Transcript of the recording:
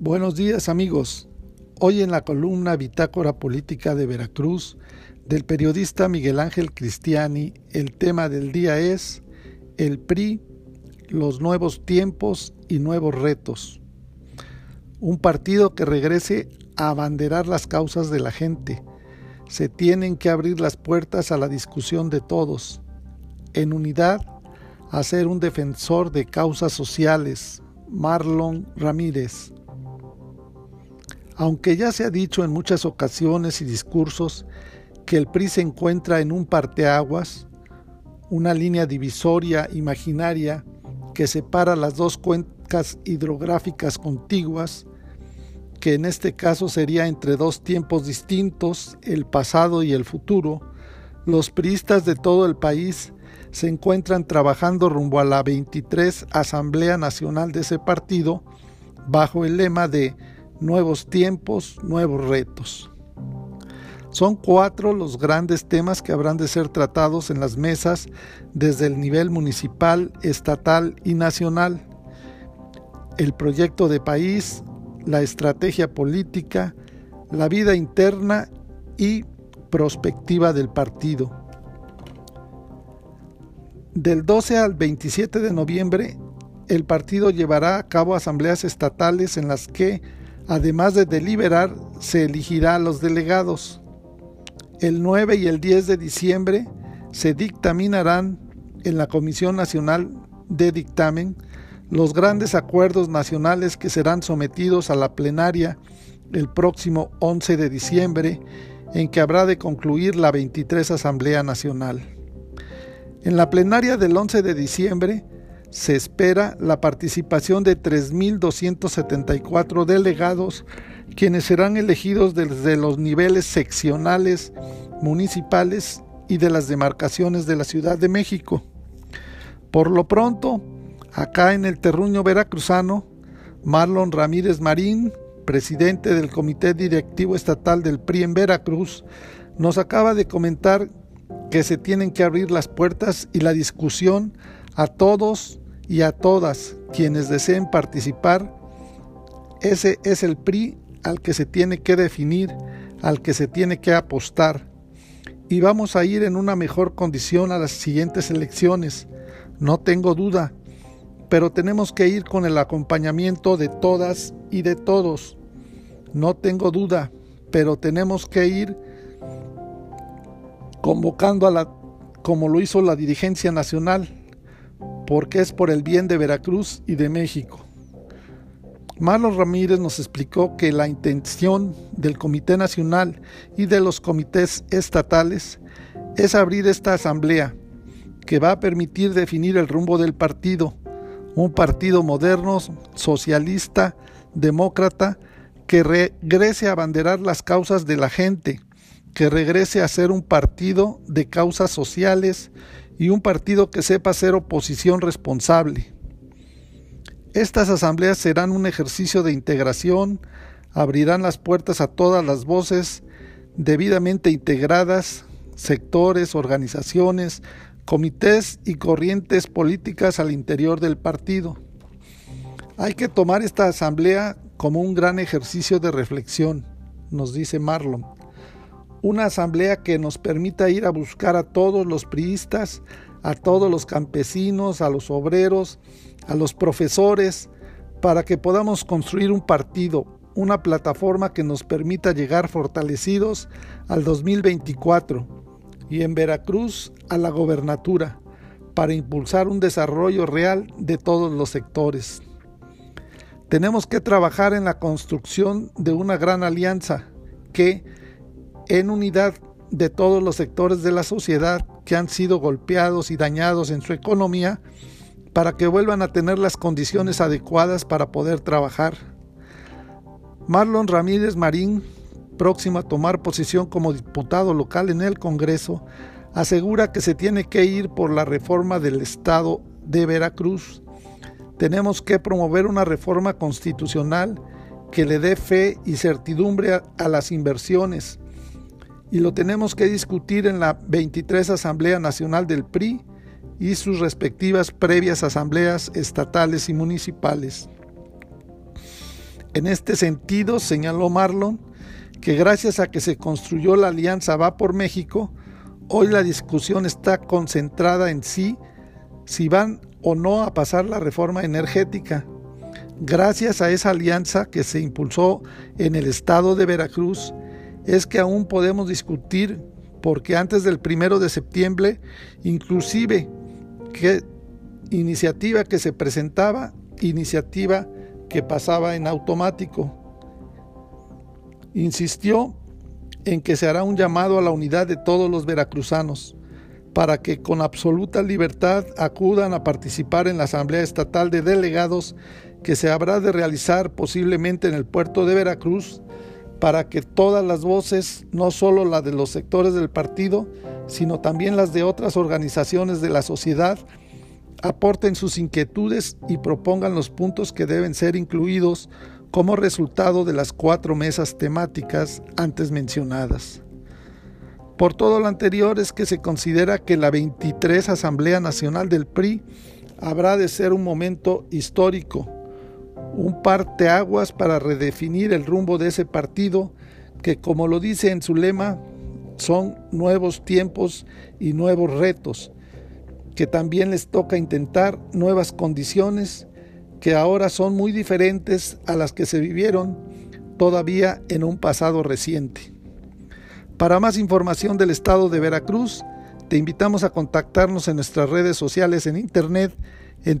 Buenos días amigos. Hoy en la columna Bitácora Política de Veracruz del periodista Miguel Ángel Cristiani, el tema del día es el PRI, los nuevos tiempos y nuevos retos. Un partido que regrese a abanderar las causas de la gente. Se tienen que abrir las puertas a la discusión de todos. En unidad, a ser un defensor de causas sociales. Marlon Ramírez. Aunque ya se ha dicho en muchas ocasiones y discursos que el PRI se encuentra en un parteaguas, una línea divisoria imaginaria que separa las dos cuencas hidrográficas contiguas, que en este caso sería entre dos tiempos distintos, el pasado y el futuro, los priistas de todo el país se encuentran trabajando rumbo a la 23 Asamblea Nacional de ese partido bajo el lema de nuevos tiempos, nuevos retos. Son cuatro los grandes temas que habrán de ser tratados en las mesas desde el nivel municipal, estatal y nacional. El proyecto de país, la estrategia política, la vida interna y prospectiva del partido. Del 12 al 27 de noviembre, el partido llevará a cabo asambleas estatales en las que Además de deliberar, se elegirá a los delegados. El 9 y el 10 de diciembre se dictaminarán en la Comisión Nacional de Dictamen los grandes acuerdos nacionales que serán sometidos a la plenaria el próximo 11 de diciembre, en que habrá de concluir la 23 Asamblea Nacional. En la plenaria del 11 de diciembre se espera la participación de 3.274 delegados, quienes serán elegidos desde los niveles seccionales, municipales y de las demarcaciones de la Ciudad de México. Por lo pronto, acá en el terruño veracruzano, Marlon Ramírez Marín, presidente del Comité Directivo Estatal del PRI en Veracruz, nos acaba de comentar que se tienen que abrir las puertas y la discusión a todos y a todas quienes deseen participar. Ese es el PRI al que se tiene que definir, al que se tiene que apostar. Y vamos a ir en una mejor condición a las siguientes elecciones, no tengo duda, pero tenemos que ir con el acompañamiento de todas y de todos. No tengo duda, pero tenemos que ir convocando a la como lo hizo la dirigencia nacional, porque es por el bien de Veracruz y de México. Marlon Ramírez nos explicó que la intención del Comité Nacional y de los comités estatales es abrir esta asamblea que va a permitir definir el rumbo del partido, un partido moderno, socialista, demócrata, que regrese a abanderar las causas de la gente, que regrese a ser un partido de causas sociales y un partido que sepa ser oposición responsable. Estas asambleas serán un ejercicio de integración, abrirán las puertas a todas las voces debidamente integradas, sectores, organizaciones, comités y corrientes políticas al interior del partido. Hay que tomar esta asamblea como un gran ejercicio de reflexión, nos dice Marlon una asamblea que nos permita ir a buscar a todos los priistas, a todos los campesinos, a los obreros, a los profesores, para que podamos construir un partido, una plataforma que nos permita llegar fortalecidos al 2024 y en Veracruz a la gobernatura, para impulsar un desarrollo real de todos los sectores. Tenemos que trabajar en la construcción de una gran alianza que, en unidad de todos los sectores de la sociedad que han sido golpeados y dañados en su economía para que vuelvan a tener las condiciones adecuadas para poder trabajar. Marlon Ramírez Marín, próximo a tomar posición como diputado local en el Congreso, asegura que se tiene que ir por la reforma del Estado de Veracruz. Tenemos que promover una reforma constitucional que le dé fe y certidumbre a, las inversiones, y lo tenemos que discutir en la 23 Asamblea Nacional del PRI y sus respectivas previas asambleas estatales y municipales. En este sentido, señaló Marlon que gracias a que se construyó la alianza Va por México, hoy la discusión está concentrada en sí si van o no a pasar la reforma energética. Gracias a esa alianza que se impulsó en el estado de Veracruz, es que aún podemos discutir porque antes del primero de septiembre, inclusive iniciativa que se presentaba, iniciativa que pasaba en automático. Insistió en que se hará un llamado a la unidad de todos los veracruzanos para que con absoluta libertad acudan a participar en la Asamblea Estatal de Delegados que se habrá de realizar posiblemente en el puerto de Veracruz para que todas las voces, no solo las de los sectores del partido, sino también las de otras organizaciones de la sociedad, aporten sus inquietudes y propongan los puntos que deben ser incluidos como resultado de las cuatro mesas temáticas antes mencionadas. Por todo lo anterior es que se considera que la 23 Asamblea Nacional del PRI habrá de ser un momento histórico, un parteaguas para redefinir el rumbo de ese partido que, como lo dice en su lema, son nuevos tiempos y nuevos retos, que también les toca intentar nuevas condiciones que ahora son muy diferentes a las que se vivieron todavía en un pasado reciente. Para más información del estado de Veracruz, te invitamos a contactarnos en nuestras redes sociales en internet en